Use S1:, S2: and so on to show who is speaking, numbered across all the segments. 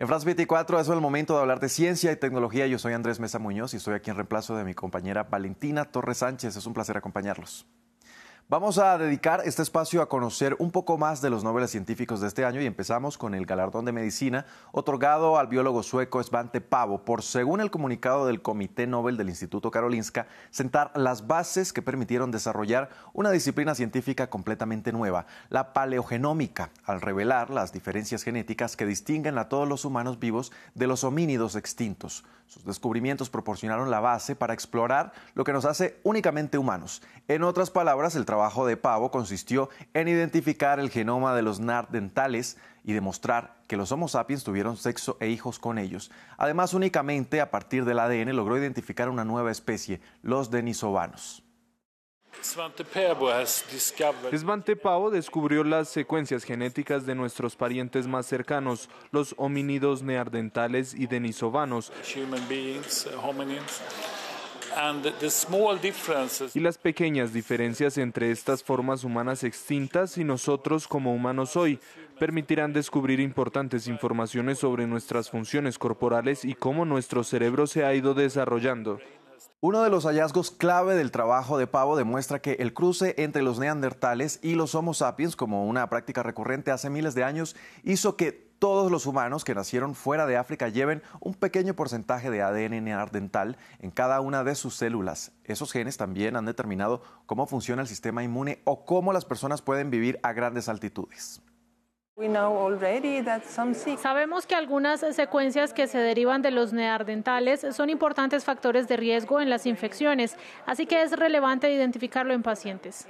S1: En France 24 es el momento de hablar de ciencia y tecnología. Yo soy Andrés Mesa Muñoz y estoy aquí en reemplazo de mi compañera Valentina Torres Sánchez. Es un placer acompañarlos. Vamos a dedicar este espacio a conocer un poco más de los noveles científicos de este año y empezamos con el galardón de medicina otorgado al biólogo sueco Svante Pavo por, según el comunicado del Comité Nobel del Instituto Karolinska, sentar las bases que permitieron desarrollar una disciplina científica completamente nueva, la paleogenómica, al revelar las diferencias genéticas que distinguen a todos los humanos vivos de los homínidos extintos. Sus descubrimientos proporcionaron la base para explorar lo que nos hace únicamente humanos. En otras palabras, el trabajo de Pavo consistió en identificar el genoma de los nardentales y demostrar que los Homo sapiens tuvieron sexo e hijos con ellos. Además, únicamente a partir del ADN logró identificar una nueva especie, los denisovanos.
S2: Svante Pavo descubrió las secuencias genéticas de nuestros parientes más cercanos, los homínidos neandertales y denisovanos. Y las pequeñas diferencias entre estas formas humanas extintas y nosotros como humanos hoy permitirán descubrir importantes informaciones sobre nuestras funciones corporales y cómo nuestro cerebro se ha ido desarrollando.
S1: Uno de los hallazgos clave del trabajo de Pavo demuestra que el cruce entre los neandertales y los Homo sapiens, como una práctica recurrente hace miles de años, hizo que todos los humanos que nacieron fuera de África lleven un pequeño porcentaje de ADN neandertal en cada una de sus células. Esos genes también han determinado cómo funciona el sistema inmune o cómo las personas pueden vivir a grandes altitudes.
S3: Sabemos que algunas secuencias que se derivan de los neandertales son importantes factores de riesgo en las infecciones, así que es relevante identificarlo en pacientes.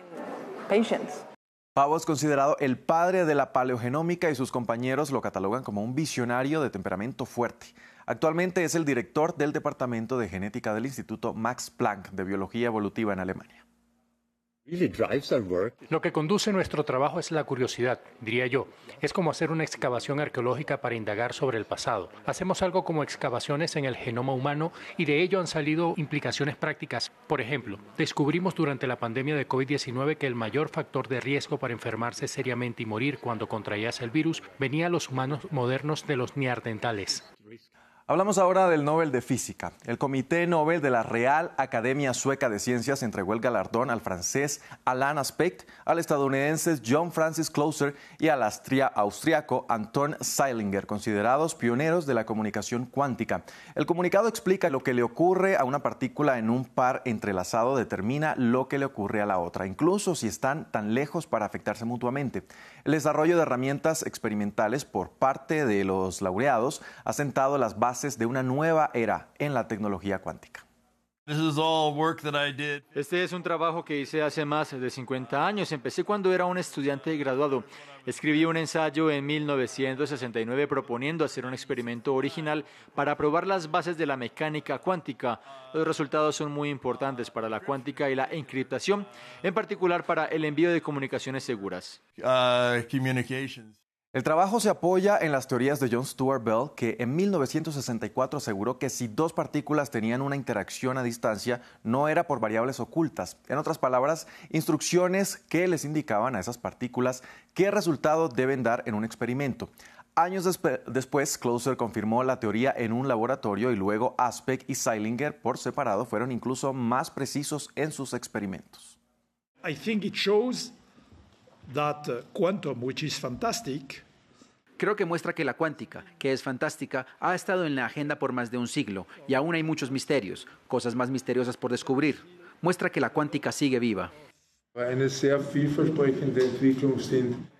S1: Pavo es considerado el padre de la paleogenómica y sus compañeros lo catalogan como un visionario de temperamento fuerte. Actualmente es el director del Departamento de Genética del Instituto Max Planck de Biología Evolutiva en Alemania.
S4: Lo que conduce nuestro trabajo es la curiosidad, diría yo. Es como hacer una excavación arqueológica para indagar sobre el pasado. Hacemos algo como excavaciones en el genoma humano y de ello han salido implicaciones prácticas. Por ejemplo, descubrimos durante la pandemia de COVID-19 que el mayor factor de riesgo para enfermarse seriamente y morir cuando contraías el virus venía a los humanos modernos de los neandertales.
S1: Hablamos ahora del Nobel de Física. El Comité Nobel de la Real Academia Sueca de Ciencias entregó el galardón al francés Alain Aspect, al estadounidense John Francis Closer y al austriaco Anton Seilinger, considerados pioneros de la comunicación cuántica. El comunicado explica lo que le ocurre a una partícula en un par entrelazado determina lo que le ocurre a la otra, incluso si están tan lejos para afectarse mutuamente. El desarrollo de herramientas experimentales por parte de los laureados ha sentado las bases de una nueva era en la tecnología cuántica.
S5: Este es un trabajo que hice hace más de 50 años. Empecé cuando era un estudiante graduado. Escribí un ensayo en 1969 proponiendo hacer un experimento original para probar las bases de la mecánica cuántica. Los resultados son muy importantes para la cuántica y la encriptación, en particular para el envío de comunicaciones seguras.
S1: Uh, el trabajo se apoya en las teorías de John Stuart Bell, que en 1964 aseguró que si dos partículas tenían una interacción a distancia, no era por variables ocultas. En otras palabras, instrucciones que les indicaban a esas partículas qué resultado deben dar en un experimento. Años después, Closer confirmó la teoría en un laboratorio y luego Aspect y Seilinger por separado fueron incluso más precisos en sus experimentos.
S6: Fantastic,
S7: Creo que muestra que la cuántica, que es fantástica, ha estado en la agenda por más de un siglo y aún hay muchos misterios, cosas más misteriosas por descubrir. Muestra que la cuántica sigue viva.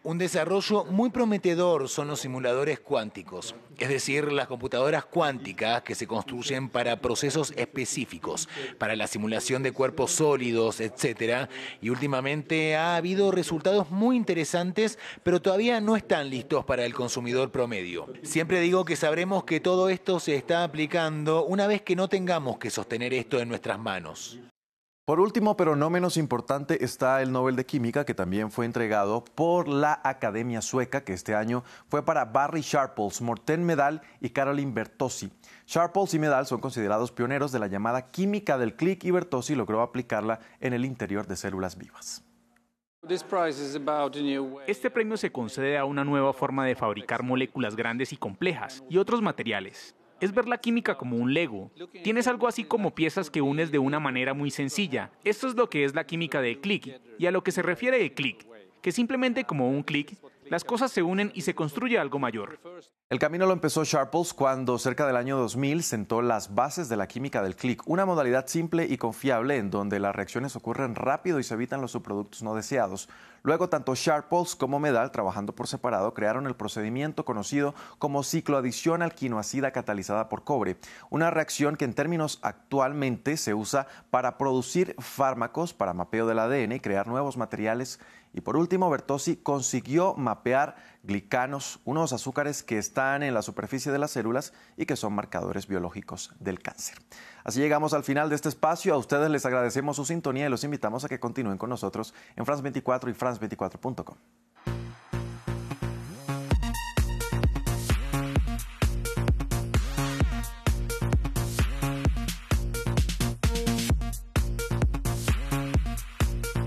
S8: Un desarrollo muy prometedor son los simuladores cuánticos, es decir, las computadoras cuánticas que se construyen para procesos específicos, para la simulación de cuerpos sólidos, etc. Y últimamente ha habido resultados muy interesantes, pero todavía no están listos para el consumidor promedio. Siempre digo que sabremos que todo esto se está aplicando una vez que no tengamos que sostener esto en nuestras manos.
S1: Por último, pero no menos importante, está el Nobel de Química, que también fue entregado por la Academia Sueca, que este año fue para Barry Sharples, Morten Medal y Caroline Bertossi. Sharples y Medal son considerados pioneros de la llamada química del clic y Bertossi logró aplicarla en el interior de células vivas.
S9: Este premio se concede a una nueva forma de fabricar moléculas grandes y complejas y otros materiales. Es ver la química como un Lego. Tienes algo así como piezas que unes de una manera muy sencilla. Esto es lo que es la química de clic y a lo que se refiere de clic, que simplemente como un clic las cosas se unen y se construye algo mayor.
S1: El camino lo empezó Sharples cuando cerca del año 2000 sentó las bases de la química del clic, una modalidad simple y confiable en donde las reacciones ocurren rápido y se evitan los subproductos no deseados. Luego, tanto Sharples como Medal, trabajando por separado, crearon el procedimiento conocido como cicloadición alquinoacida catalizada por cobre, una reacción que en términos actualmente se usa para producir fármacos para mapeo del ADN y crear nuevos materiales y por último, Bertozzi consiguió mapear glicanos, unos azúcares que están en la superficie de las células y que son marcadores biológicos del cáncer. Así llegamos al final de este espacio. A ustedes les agradecemos su sintonía y los invitamos a que continúen con nosotros en France24 y France24.com.